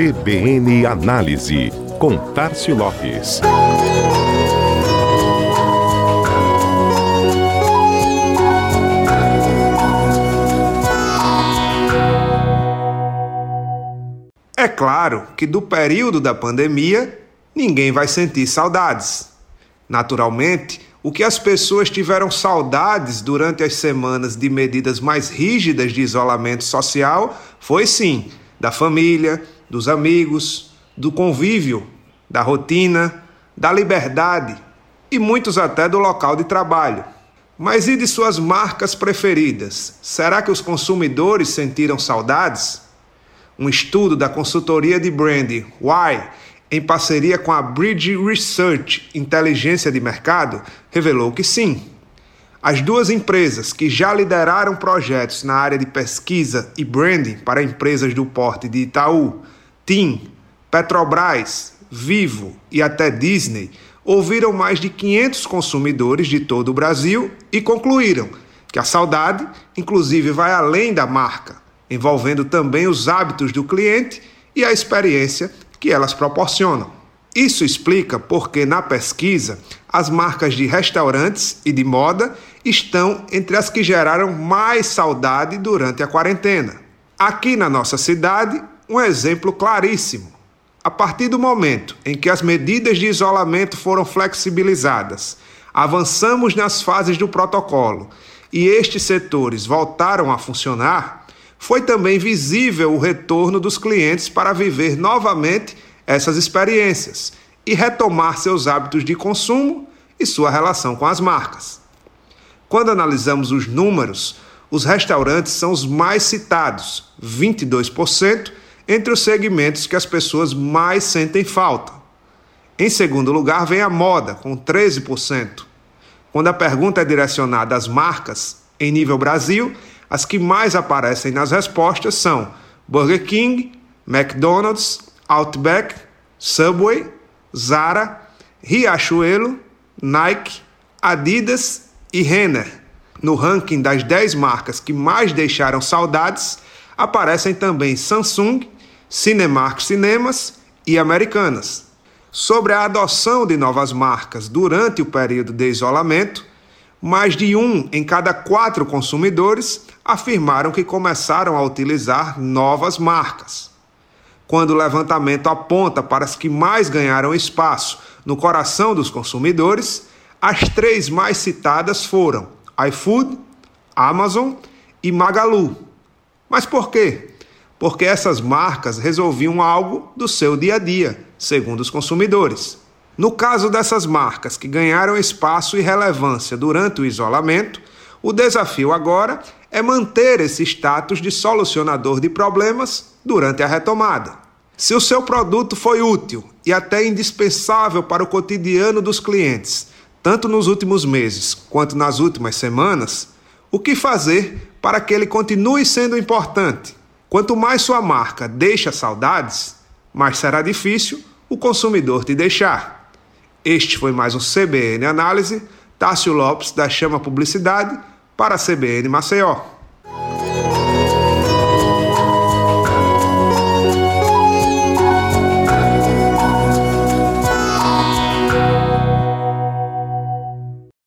CBN Análise, com Tarcio Lopes. É claro que do período da pandemia ninguém vai sentir saudades. Naturalmente, o que as pessoas tiveram saudades durante as semanas de medidas mais rígidas de isolamento social foi sim da família, dos amigos, do convívio, da rotina, da liberdade e muitos até do local de trabalho. Mas e de suas marcas preferidas? Será que os consumidores sentiram saudades? Um estudo da consultoria de branding Why, em parceria com a Bridge Research Inteligência de Mercado, revelou que sim. As duas empresas que já lideraram projetos na área de pesquisa e branding para empresas do porte de Itaú, TIM, Petrobras, Vivo e até Disney ouviram mais de 500 consumidores de todo o Brasil e concluíram que a saudade, inclusive, vai além da marca envolvendo também os hábitos do cliente e a experiência que elas proporcionam. Isso explica porque, na pesquisa, as marcas de restaurantes e de moda estão entre as que geraram mais saudade durante a quarentena. Aqui na nossa cidade, um exemplo claríssimo. A partir do momento em que as medidas de isolamento foram flexibilizadas, avançamos nas fases do protocolo e estes setores voltaram a funcionar, foi também visível o retorno dos clientes para viver novamente essas experiências e retomar seus hábitos de consumo e sua relação com as marcas. Quando analisamos os números, os restaurantes são os mais citados, 22%, entre os segmentos que as pessoas mais sentem falta. Em segundo lugar, vem a moda, com 13%. Quando a pergunta é direcionada às marcas, em nível Brasil, as que mais aparecem nas respostas são Burger King, McDonald's, Outback, Subway, Zara, Riachuelo, Nike, Adidas e Renner. No ranking das 10 marcas que mais deixaram saudades, aparecem também Samsung, Cinemark Cinemas e Americanas. Sobre a adoção de novas marcas durante o período de isolamento, mais de um em cada quatro consumidores afirmaram que começaram a utilizar novas marcas. Quando o levantamento aponta para as que mais ganharam espaço no coração dos consumidores, as três mais citadas foram iFood, Amazon e Magalu. Mas por quê? Porque essas marcas resolviam algo do seu dia a dia, segundo os consumidores. No caso dessas marcas que ganharam espaço e relevância durante o isolamento, o desafio agora é manter esse status de solucionador de problemas durante a retomada. Se o seu produto foi útil e até indispensável para o cotidiano dos clientes, tanto nos últimos meses quanto nas últimas semanas, o que fazer para que ele continue sendo importante? Quanto mais sua marca deixa saudades, mais será difícil o consumidor te deixar. Este foi mais um CBN Análise. Tássio Lopes, da Chama Publicidade, para a CBN Maceió.